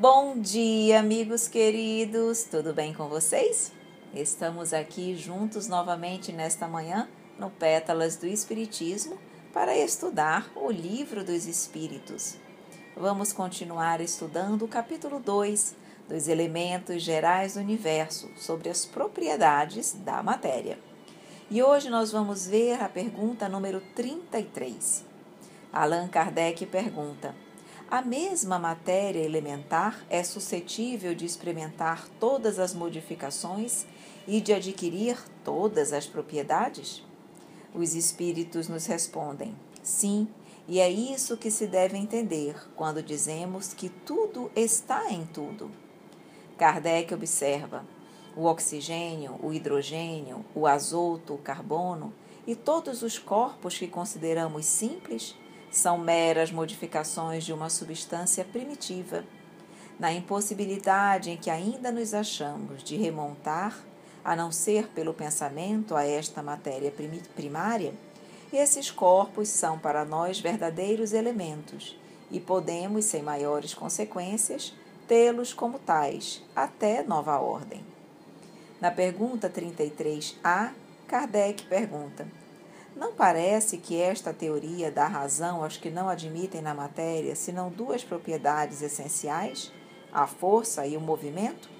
Bom dia, amigos queridos, tudo bem com vocês? Estamos aqui juntos novamente nesta manhã no Pétalas do Espiritismo para estudar o Livro dos Espíritos. Vamos continuar estudando o capítulo 2 dos elementos gerais do universo sobre as propriedades da matéria. E hoje nós vamos ver a pergunta número 33. Allan Kardec pergunta: a mesma matéria elementar é suscetível de experimentar todas as modificações e de adquirir todas as propriedades? Os espíritos nos respondem: sim, e é isso que se deve entender quando dizemos que tudo está em tudo. Kardec observa: o oxigênio, o hidrogênio, o azoto, o carbono e todos os corpos que consideramos simples são meras modificações de uma substância primitiva. Na impossibilidade em que ainda nos achamos de remontar, a não ser pelo pensamento, a esta matéria primária, esses corpos são para nós verdadeiros elementos e podemos, sem maiores consequências, tê-los como tais, até nova ordem. Na pergunta 33A, Kardec pergunta: não parece que esta teoria dá razão aos que não admitem na matéria senão duas propriedades essenciais, a força e o movimento?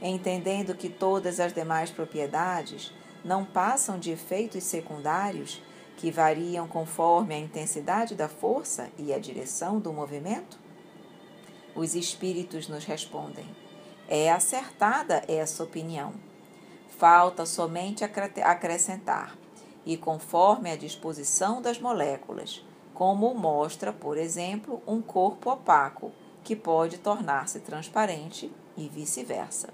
Entendendo que todas as demais propriedades não passam de efeitos secundários que variam conforme a intensidade da força e a direção do movimento? Os espíritos nos respondem: é acertada essa opinião. Falta somente acrescentar e conforme a disposição das moléculas, como mostra, por exemplo, um corpo opaco, que pode tornar-se transparente e vice-versa.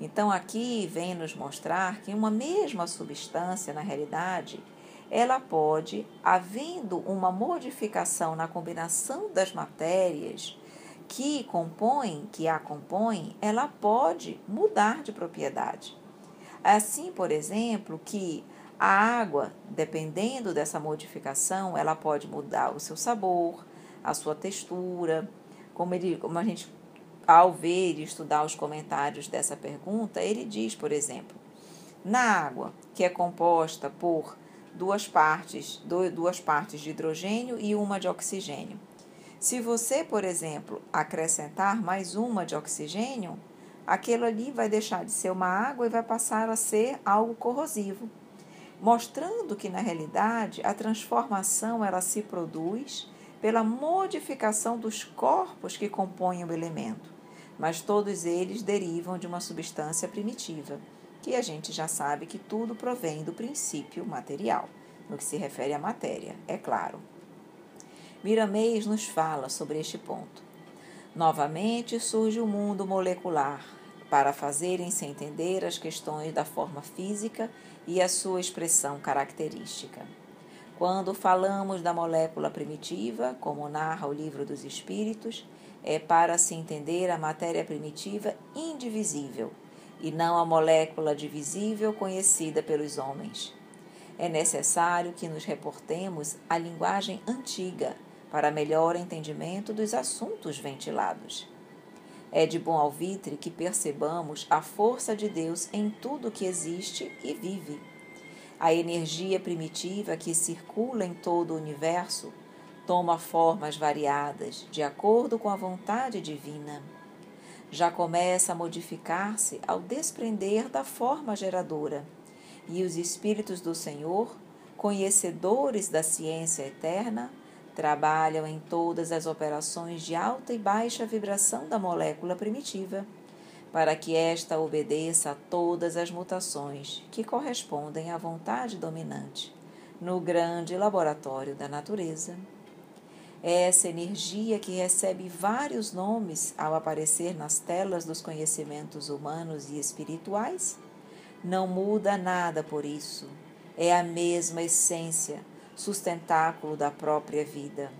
Então, aqui vem nos mostrar que uma mesma substância, na realidade, ela pode, havendo uma modificação na combinação das matérias que compõem, que a compõem, ela pode mudar de propriedade. Assim, por exemplo, que a água, dependendo dessa modificação, ela pode mudar o seu sabor, a sua textura. Como, ele, como a gente, ao ver e estudar os comentários dessa pergunta, ele diz, por exemplo, na água, que é composta por duas partes, duas partes de hidrogênio e uma de oxigênio. Se você, por exemplo, acrescentar mais uma de oxigênio, aquilo ali vai deixar de ser uma água e vai passar a ser algo corrosivo mostrando que na realidade a transformação ela se produz pela modificação dos corpos que compõem o elemento, mas todos eles derivam de uma substância primitiva, que a gente já sabe que tudo provém do princípio material, no que se refere à matéria, é claro. Miramês nos fala sobre este ponto. Novamente surge o mundo molecular, para fazerem-se entender as questões da forma física e a sua expressão característica. Quando falamos da molécula primitiva, como narra o Livro dos Espíritos, é para se entender a matéria primitiva indivisível e não a molécula divisível conhecida pelos homens. É necessário que nos reportemos à linguagem antiga para melhor entendimento dos assuntos ventilados. É de bom alvitre que percebamos a força de Deus em tudo que existe e vive. A energia primitiva que circula em todo o universo toma formas variadas de acordo com a vontade divina. Já começa a modificar-se ao desprender da forma geradora, e os Espíritos do Senhor, conhecedores da ciência eterna, Trabalham em todas as operações de alta e baixa vibração da molécula primitiva, para que esta obedeça a todas as mutações que correspondem à vontade dominante no grande laboratório da natureza. Essa energia que recebe vários nomes ao aparecer nas telas dos conhecimentos humanos e espirituais, não muda nada por isso. É a mesma essência sustentáculo da própria vida.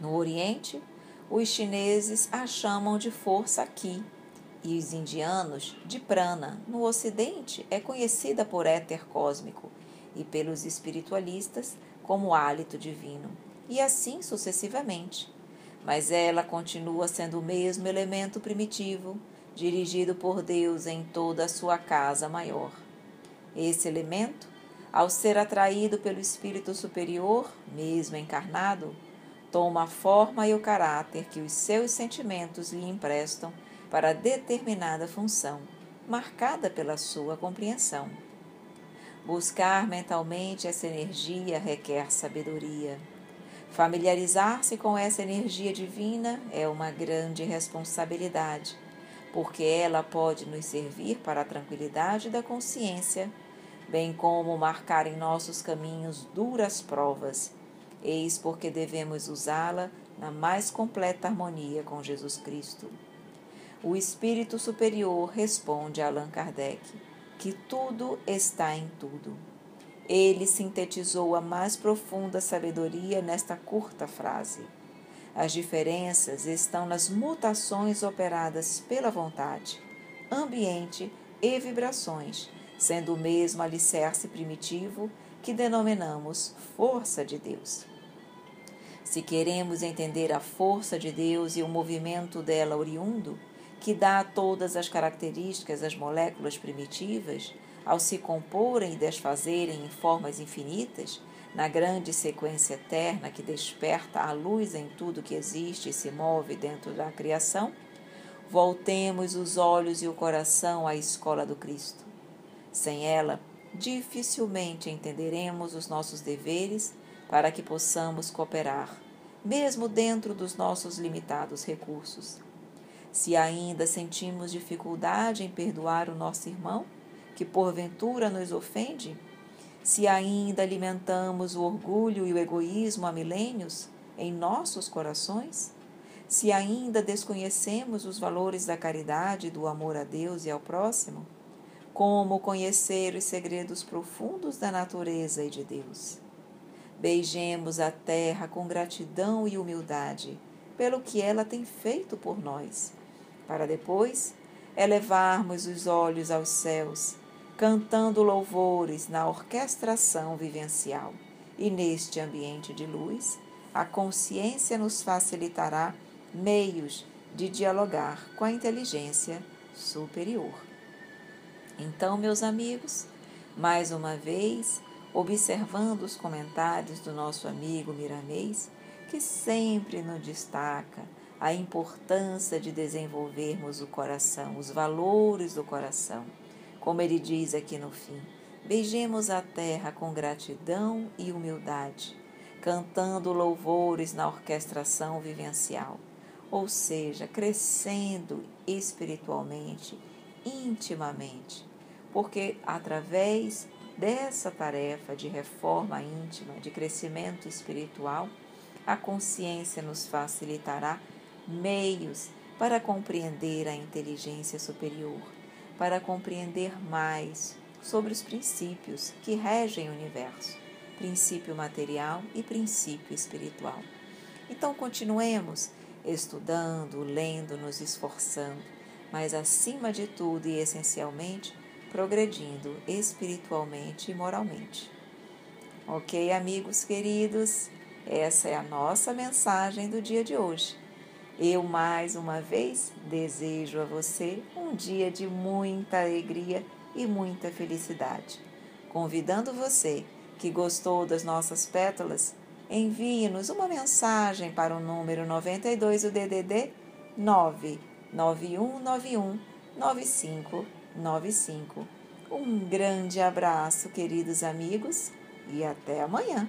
No Oriente, os chineses a chamam de força aqui e os indianos de prana. No Ocidente, é conhecida por éter cósmico e pelos espiritualistas como hálito divino, e assim sucessivamente. mas ela continua sendo o mesmo elemento primitivo, dirigido por Deus em toda a sua casa maior. Esse elemento, ao ser atraído pelo Espírito Superior, mesmo encarnado, toma a forma e o caráter que os seus sentimentos lhe emprestam para determinada função, marcada pela sua compreensão. Buscar mentalmente essa energia requer sabedoria. Familiarizar-se com essa energia divina é uma grande responsabilidade, porque ela pode nos servir para a tranquilidade da consciência, bem como marcar em nossos caminhos duras provas. Eis porque devemos usá-la na mais completa harmonia com Jesus Cristo. O Espírito Superior responde a Allan Kardec que tudo está em tudo. Ele sintetizou a mais profunda sabedoria nesta curta frase. As diferenças estão nas mutações operadas pela vontade, ambiente e vibrações, sendo o mesmo alicerce primitivo que denominamos força de Deus. Se queremos entender a força de Deus e o movimento dela oriundo, que dá a todas as características às moléculas primitivas, ao se comporem e desfazerem em formas infinitas, na grande sequência eterna que desperta a luz em tudo que existe e se move dentro da criação, voltemos os olhos e o coração à escola do Cristo. Sem ela, dificilmente entenderemos os nossos deveres para que possamos cooperar, mesmo dentro dos nossos limitados recursos. Se ainda sentimos dificuldade em perdoar o nosso irmão, que porventura nos ofende, se ainda alimentamos o orgulho e o egoísmo há milênios em nossos corações, se ainda desconhecemos os valores da caridade e do amor a Deus e ao próximo, como conhecer os segredos profundos da natureza e de Deus? Beijemos a terra com gratidão e humildade pelo que ela tem feito por nós para depois elevarmos os olhos aos céus, cantando louvores na orquestração vivencial. E neste ambiente de luz, a consciência nos facilitará meios de dialogar com a inteligência superior. Então, meus amigos, mais uma vez, observando os comentários do nosso amigo Miramês, que sempre nos destaca a importância de desenvolvermos o coração, os valores do coração. Como ele diz aqui no fim, beijemos a terra com gratidão e humildade, cantando louvores na orquestração vivencial, ou seja, crescendo espiritualmente, intimamente, porque através dessa tarefa de reforma íntima, de crescimento espiritual, a consciência nos facilitará meios para compreender a inteligência superior, para compreender mais sobre os princípios que regem o universo, princípio material e princípio espiritual. Então, continuemos estudando, lendo, nos esforçando, mas acima de tudo e essencialmente, progredindo espiritualmente e moralmente. Ok, amigos queridos? Essa é a nossa mensagem do dia de hoje. Eu mais uma vez desejo a você um dia de muita alegria e muita felicidade. Convidando você que gostou das nossas pétalas, envie-nos uma mensagem para o número 92 do DDD 99191 9595. Um grande abraço, queridos amigos, e até amanhã.